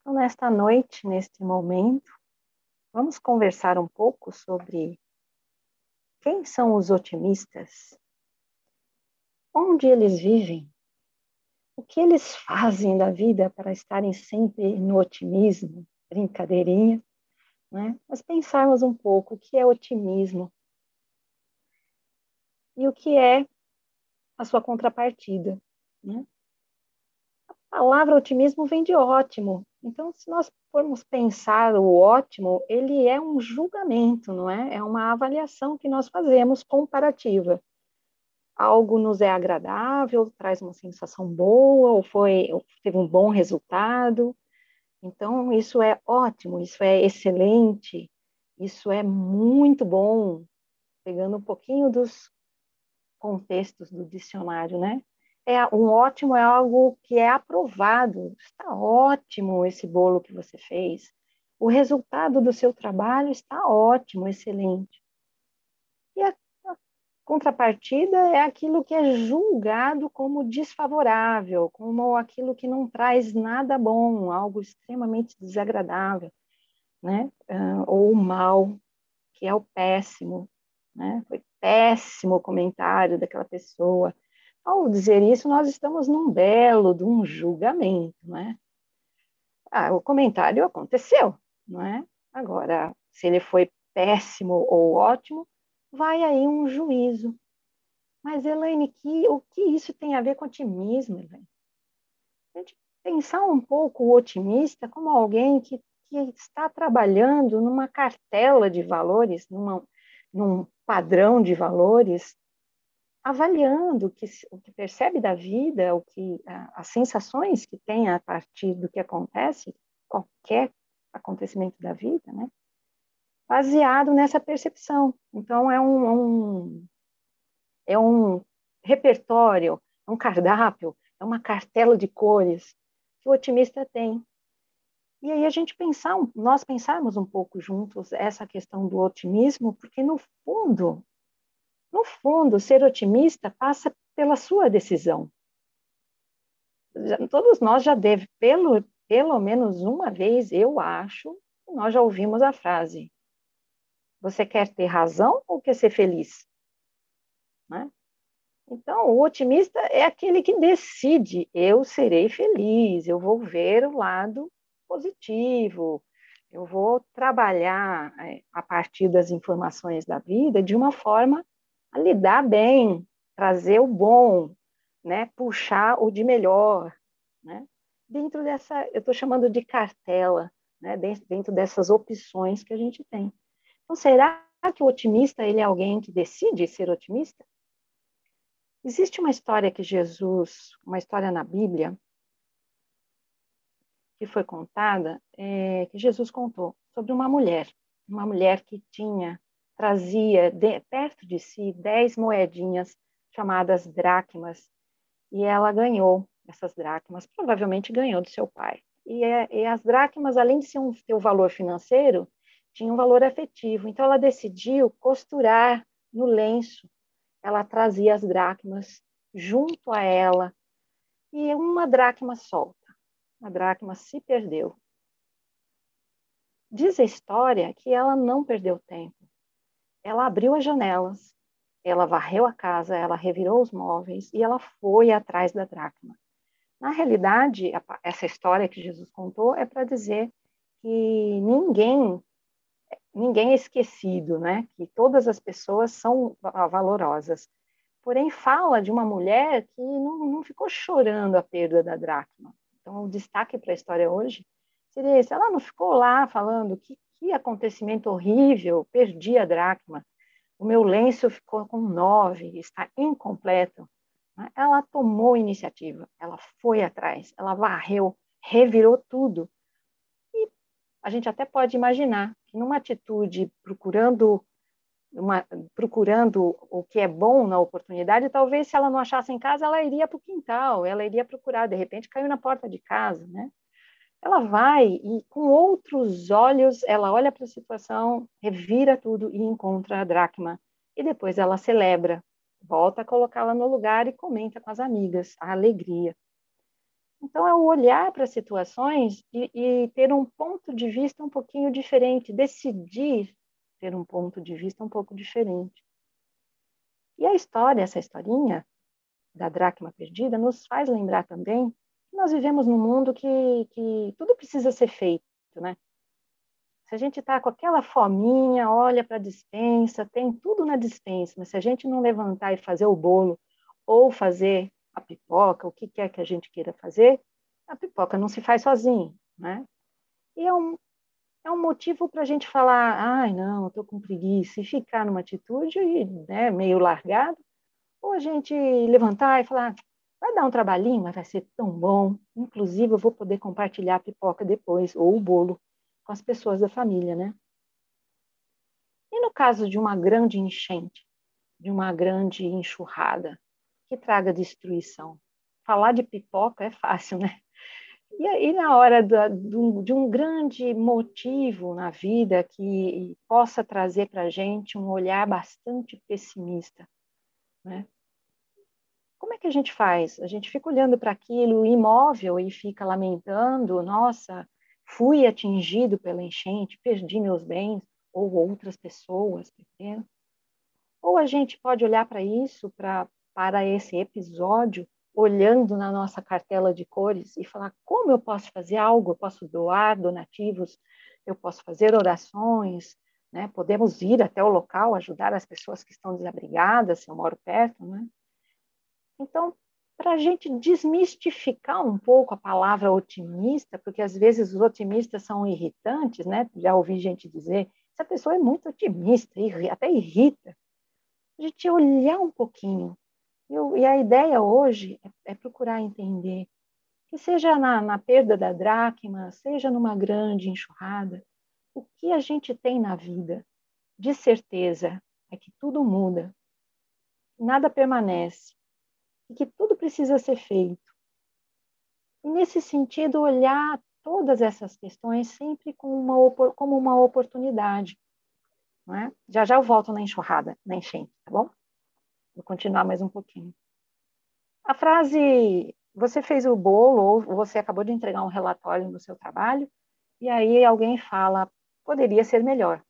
Então, nesta noite, neste momento, vamos conversar um pouco sobre quem são os otimistas, onde eles vivem, o que eles fazem da vida para estarem sempre no otimismo, brincadeirinha, né? Mas pensarmos um pouco o que é otimismo e o que é a sua contrapartida, né? A palavra otimismo vem de ótimo. Então, se nós formos pensar o ótimo, ele é um julgamento, não é? É uma avaliação que nós fazemos comparativa. Algo nos é agradável, traz uma sensação boa, ou foi, ou teve um bom resultado. Então, isso é ótimo, isso é excelente, isso é muito bom, pegando um pouquinho dos contextos do dicionário, né? É um ótimo é algo que é aprovado. Está ótimo esse bolo que você fez. O resultado do seu trabalho está ótimo, excelente. E a, a contrapartida é aquilo que é julgado como desfavorável, como aquilo que não traz nada bom, algo extremamente desagradável, né? Uh, ou mal, que é o péssimo, né? Foi péssimo o comentário daquela pessoa ao dizer isso, nós estamos num belo de um julgamento, né? Ah, o comentário aconteceu, não é? Agora, se ele foi péssimo ou ótimo, vai aí um juízo. Mas, Elaine, que, o que isso tem a ver com otimismo, Elaine? A gente pensar um pouco o otimista como alguém que, que está trabalhando numa cartela de valores, numa, num padrão de valores avaliando o que, o que percebe da vida, o que as sensações que tem a partir do que acontece, qualquer acontecimento da vida, né? Baseado nessa percepção. Então é um, um é um repertório, é um cardápio, é uma cartela de cores que o otimista tem. E aí a gente pensar, nós pensarmos um pouco juntos essa questão do otimismo, porque no fundo no fundo, ser otimista passa pela sua decisão. Todos nós já devemos, pelo, pelo menos uma vez, eu acho, nós já ouvimos a frase: Você quer ter razão ou quer ser feliz? Né? Então, o otimista é aquele que decide: eu serei feliz, eu vou ver o lado positivo, eu vou trabalhar é, a partir das informações da vida de uma forma lidar bem, trazer o bom, né? puxar o de melhor. Né? Dentro dessa, eu estou chamando de cartela, né? dentro dessas opções que a gente tem. Então, será que o otimista ele é alguém que decide ser otimista? Existe uma história que Jesus, uma história na Bíblia, que foi contada, é, que Jesus contou sobre uma mulher, uma mulher que tinha trazia de, perto de si dez moedinhas chamadas dracmas, e ela ganhou essas dracmas, provavelmente ganhou do seu pai. E, é, e as dracmas, além de ser um, ter o valor financeiro, tinham um valor afetivo. Então, ela decidiu costurar no lenço. Ela trazia as dracmas junto a ela, e uma dracma solta. A dracma se perdeu. Diz a história que ela não perdeu tempo ela abriu as janelas, ela varreu a casa, ela revirou os móveis e ela foi atrás da dracma. Na realidade, essa história que Jesus contou é para dizer que ninguém ninguém é esquecido, né? Que todas as pessoas são valorosas. Porém, fala de uma mulher que não, não ficou chorando a perda da dracma. Então, o destaque para a história hoje seria esse. Ela não ficou lá falando que que acontecimento horrível, perdi a dracma, o meu lenço ficou com nove, está incompleto. Né? Ela tomou iniciativa, ela foi atrás, ela varreu, revirou tudo. E a gente até pode imaginar que numa atitude procurando uma, procurando o que é bom na oportunidade, talvez se ela não achasse em casa, ela iria para o quintal, ela iria procurar, de repente caiu na porta de casa, né? Ela vai e com outros olhos, ela olha para a situação, revira tudo e encontra a dracma. E depois ela celebra, volta a colocá-la no lugar e comenta com as amigas a alegria. Então, é o olhar para as situações e, e, ter um ponto de vista um pouquinho diferente, decidir ter um ponto de vista um pouco diferente. E a história, essa historinha da dracma perdida, nos faz lembrar também nós vivemos num mundo que, que tudo precisa ser feito, né? Se a gente está com aquela fominha, olha para a dispensa, tem tudo na dispensa, mas se a gente não levantar e fazer o bolo ou fazer a pipoca, o que quer que a gente queira fazer, a pipoca não se faz sozinho, né? E é um, é um motivo para a gente falar, ai, não, estou com preguiça, e ficar numa atitude né, meio largado, ou a gente levantar e falar, vai dar um trabalhinho, mas vai ser tão bom, inclusive eu vou poder compartilhar a pipoca depois, ou o bolo, com as pessoas da família, né? E no caso de uma grande enchente, de uma grande enxurrada, que traga destruição. Falar de pipoca é fácil, né? E aí, na hora da, de um grande motivo na vida que possa trazer para a gente um olhar bastante pessimista, né? Como é que a gente faz? A gente fica olhando para aquilo imóvel e fica lamentando: nossa, fui atingido pela enchente, perdi meus bens, ou outras pessoas, tá Ou a gente pode olhar para isso, para para esse episódio, olhando na nossa cartela de cores e falar como eu posso fazer algo, eu posso doar donativos, eu posso fazer orações, né? Podemos ir até o local, ajudar as pessoas que estão desabrigadas, se eu moro perto, né? Então, para a gente desmistificar um pouco a palavra otimista, porque às vezes os otimistas são irritantes, né? Já ouvi gente dizer, essa pessoa é muito otimista, até irrita. A gente olhar um pouquinho e, a ideia hoje é, é procurar entender que seja na, na, perda da dracma, seja numa grande enxurrada, o que a gente tem na vida de certeza é que tudo muda, nada permanece, e que tudo precisa ser feito. E nesse sentido, olhar todas essas questões sempre como uma, como uma oportunidade. Não é? Já já eu volto na enxurrada, na enchente, tá bom? Vou continuar mais um pouquinho. A frase você fez o bolo ou você acabou de entregar um relatório no seu trabalho e aí alguém fala poderia ser melhor.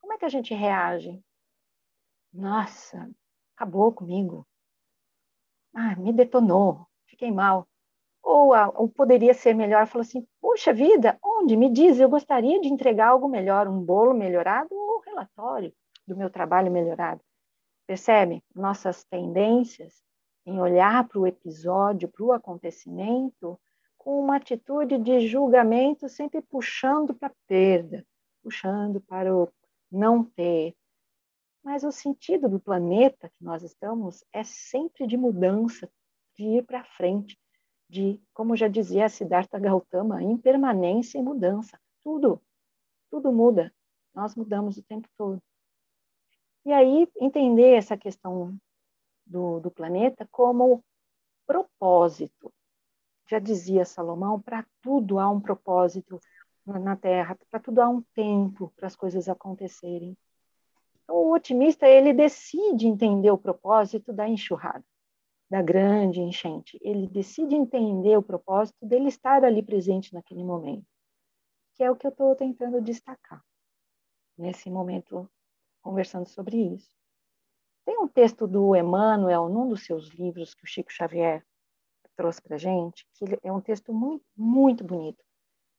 Como é que a gente reage? Nossa, acabou comigo. Ah, me detonou, fiquei mal. Ou, ou poderia ser melhor, falou assim: puxa vida, onde? Me diz, eu gostaria de entregar algo melhor, um bolo melhorado ou um relatório do meu trabalho melhorado. Percebe? Nossas tendências em olhar para o episódio, para o acontecimento, com uma atitude de julgamento sempre puxando para a perda, puxando para o não ter. Mas o sentido do planeta que nós estamos é sempre de mudança, de ir para frente, de, como já dizia Siddhartha Gautama, impermanência e mudança. Tudo, tudo muda. Nós mudamos o tempo todo. E aí, entender essa questão do, do planeta como propósito. Já dizia Salomão, para tudo há um propósito na Terra, para tudo há um tempo para as coisas acontecerem. Então, o otimista, ele decide entender o propósito da enxurrada, da grande enchente. Ele decide entender o propósito dele estar ali presente naquele momento, que é o que eu estou tentando destacar nesse momento conversando sobre isso. Tem um texto do Emmanuel, num dos seus livros que o Chico Xavier trouxe para gente, que é um texto muito, muito bonito.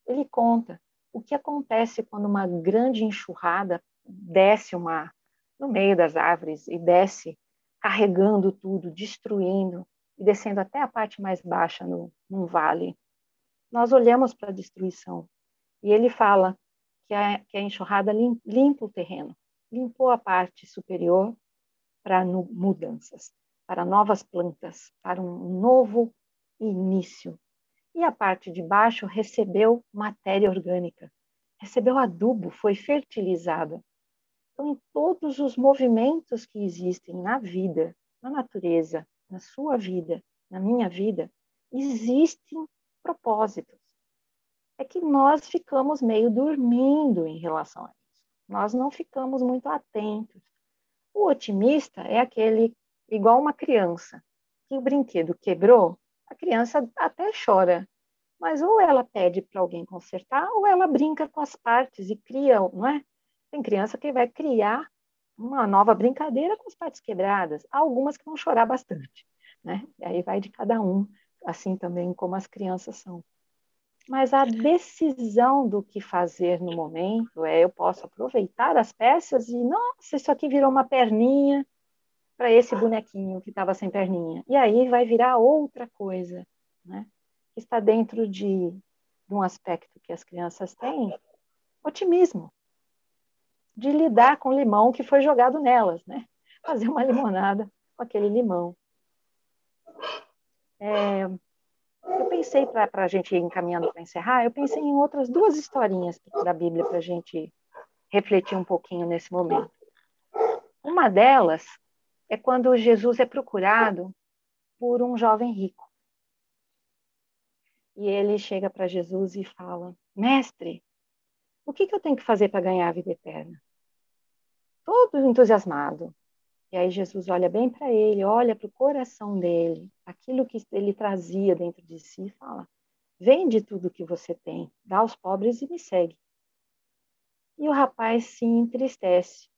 Ele conta o que acontece quando uma grande enxurrada desce o mar no meio das árvores e desce carregando tudo, destruindo e descendo até a parte mais baixa no, num vale. Nós olhamos para a destruição e ele fala que a, que a enxurrada limpa o terreno, limpou a parte superior para mudanças, para novas plantas, para um novo início. E a parte de baixo recebeu matéria orgânica, recebeu adubo, foi fertilizada. Então, em todos os movimentos que existem na vida, na natureza, na sua vida, na minha vida, existem propósitos. É que nós ficamos meio dormindo em relação a isso nós não ficamos muito atentos. O otimista é aquele igual uma criança, que o brinquedo quebrou, a criança até chora, mas ou ela pede para alguém consertar, ou ela brinca com as partes e cria, não é? Tem criança que vai criar uma nova brincadeira com as partes quebradas. Há algumas que vão chorar bastante, né? E aí vai de cada um, assim também como as crianças são. Mas a decisão do que fazer no momento é: eu posso aproveitar as peças e, nossa, isso aqui virou uma perninha para esse bonequinho que estava sem perninha. E aí vai virar outra coisa, né? Está dentro de, de um aspecto que as crianças têm, otimismo, de lidar com o limão que foi jogado nelas, né? Fazer uma limonada com aquele limão. É, eu pensei, para a gente ir encaminhando para encerrar, eu pensei em outras duas historinhas da Bíblia para a gente refletir um pouquinho nesse momento. Uma delas é quando Jesus é procurado por um jovem rico. E ele chega para Jesus e fala: Mestre, o que, que eu tenho que fazer para ganhar a vida eterna? Todo entusiasmado. E aí Jesus olha bem para ele, olha para o coração dele, aquilo que ele trazia dentro de si, e fala: Vende tudo que você tem, dá aos pobres e me segue. E o rapaz se entristece,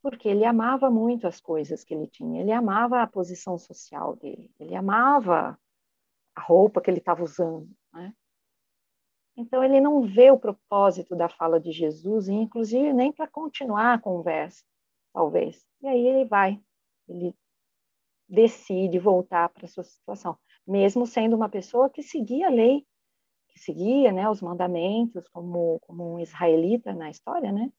porque ele amava muito as coisas que ele tinha, ele amava a posição social dele, ele amava a roupa que ele estava usando, né? Então ele não vê o propósito da fala de Jesus, e inclusive nem para continuar a conversa talvez. E aí ele vai, ele decide voltar para a sua situação, mesmo sendo uma pessoa que seguia a lei, que seguia, né, os mandamentos como como um israelita na história, né?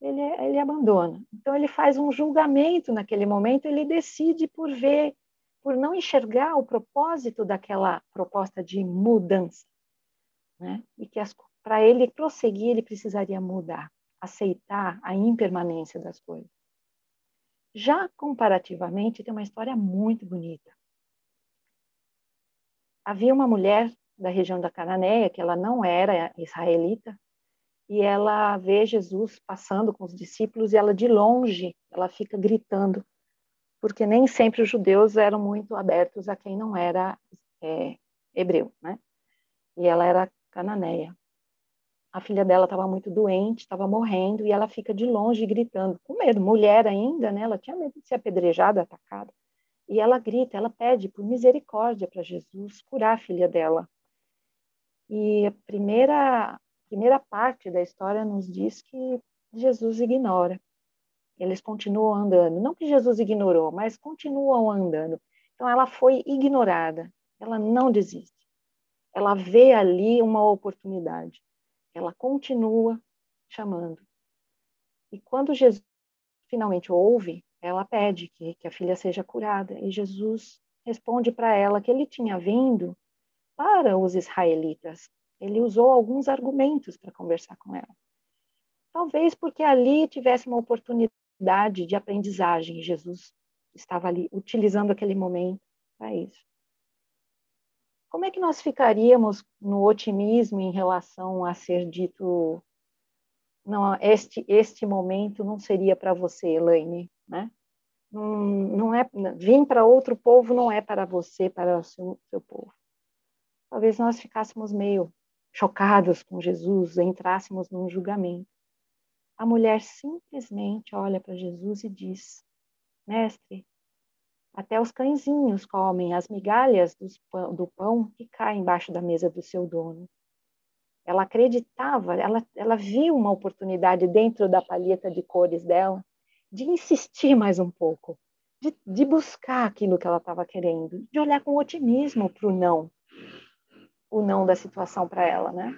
Ele ele abandona. Então ele faz um julgamento naquele momento, ele decide por ver, por não enxergar o propósito daquela proposta de mudança, né? E que para ele prosseguir ele precisaria mudar, aceitar a impermanência das coisas. Já comparativamente, tem uma história muito bonita. Havia uma mulher da região da Cananéia, que ela não era israelita, e ela vê Jesus passando com os discípulos e ela de longe, ela fica gritando, porque nem sempre os judeus eram muito abertos a quem não era é, hebreu, né? E ela era cananeia a filha dela estava muito doente, estava morrendo, e ela fica de longe gritando, com medo, mulher ainda, né? Ela tinha medo de ser apedrejada, atacada. E ela grita, ela pede por misericórdia para Jesus curar a filha dela. E a primeira, primeira parte da história nos diz que Jesus ignora. Eles continuam andando. Não que Jesus ignorou, mas continuam andando. Então ela foi ignorada. Ela não desiste. Ela vê ali uma oportunidade. Ela continua chamando. E quando Jesus finalmente ouve, ela pede que, que a filha seja curada. E Jesus responde para ela que ele tinha vindo para os israelitas. Ele usou alguns argumentos para conversar com ela. Talvez porque ali tivesse uma oportunidade de aprendizagem. Jesus estava ali utilizando aquele momento para isso. Como é que nós ficaríamos no otimismo em relação a ser dito não, este este momento não seria para você, Elaine, né? Não, não é vir para outro povo não é para você, para o seu, seu povo. Talvez nós ficássemos meio chocados com Jesus, entrássemos num julgamento. A mulher simplesmente olha para Jesus e diz: Mestre, até os cãezinhos comem as migalhas do pão que cai embaixo da mesa do seu dono. Ela acreditava, ela, ela viu uma oportunidade dentro da palheta de cores dela de insistir mais um pouco, de, de buscar aquilo que ela estava querendo, de olhar com otimismo para o não, o não da situação para ela, né?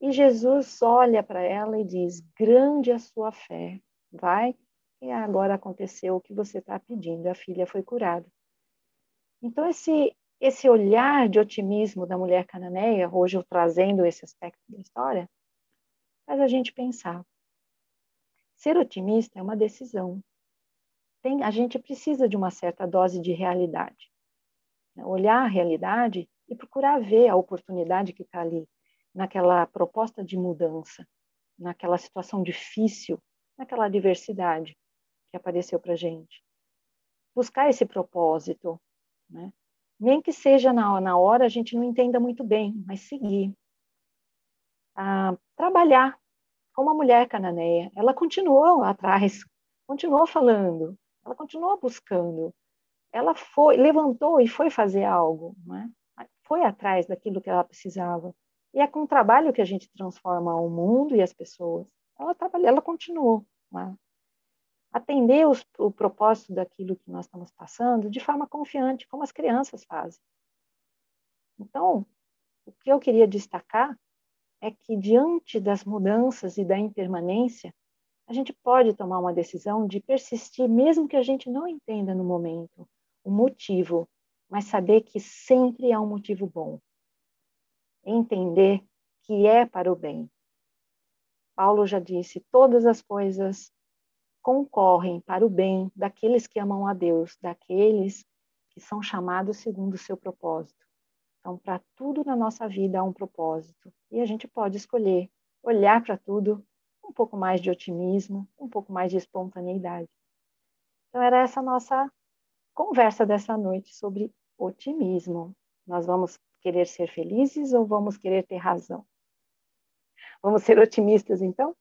E Jesus olha para ela e diz: Grande a sua fé, vai e agora aconteceu o que você está pedindo, a filha foi curada. Então, esse, esse olhar de otimismo da mulher cananeia, hoje eu trazendo esse aspecto da história, faz a gente pensar. Ser otimista é uma decisão. Tem, a gente precisa de uma certa dose de realidade. Né? Olhar a realidade e procurar ver a oportunidade que está ali, naquela proposta de mudança, naquela situação difícil, naquela adversidade que apareceu para gente. Buscar esse propósito, né? Nem que seja na, na hora a gente não entenda muito bem, mas seguir. Ah, trabalhar como a mulher cananeia. Ela continuou atrás, continuou falando, ela continuou buscando. Ela foi, levantou e foi fazer algo, né? foi atrás daquilo que ela precisava. E é com o trabalho que a gente transforma o mundo e as pessoas. Ela trabalhou, ela continuou. Né? Atender os, o propósito daquilo que nós estamos passando de forma confiante, como as crianças fazem. Então, o que eu queria destacar é que, diante das mudanças e da impermanência, a gente pode tomar uma decisão de persistir, mesmo que a gente não entenda no momento o motivo, mas saber que sempre há um motivo bom. Entender que é para o bem. Paulo já disse: todas as coisas concorrem para o bem daqueles que amam a Deus, daqueles que são chamados segundo o seu propósito. Então, para tudo na nossa vida há um propósito e a gente pode escolher olhar para tudo um pouco mais de otimismo, um pouco mais de espontaneidade. Então, era essa nossa conversa dessa noite sobre otimismo. Nós vamos querer ser felizes ou vamos querer ter razão? Vamos ser otimistas, então?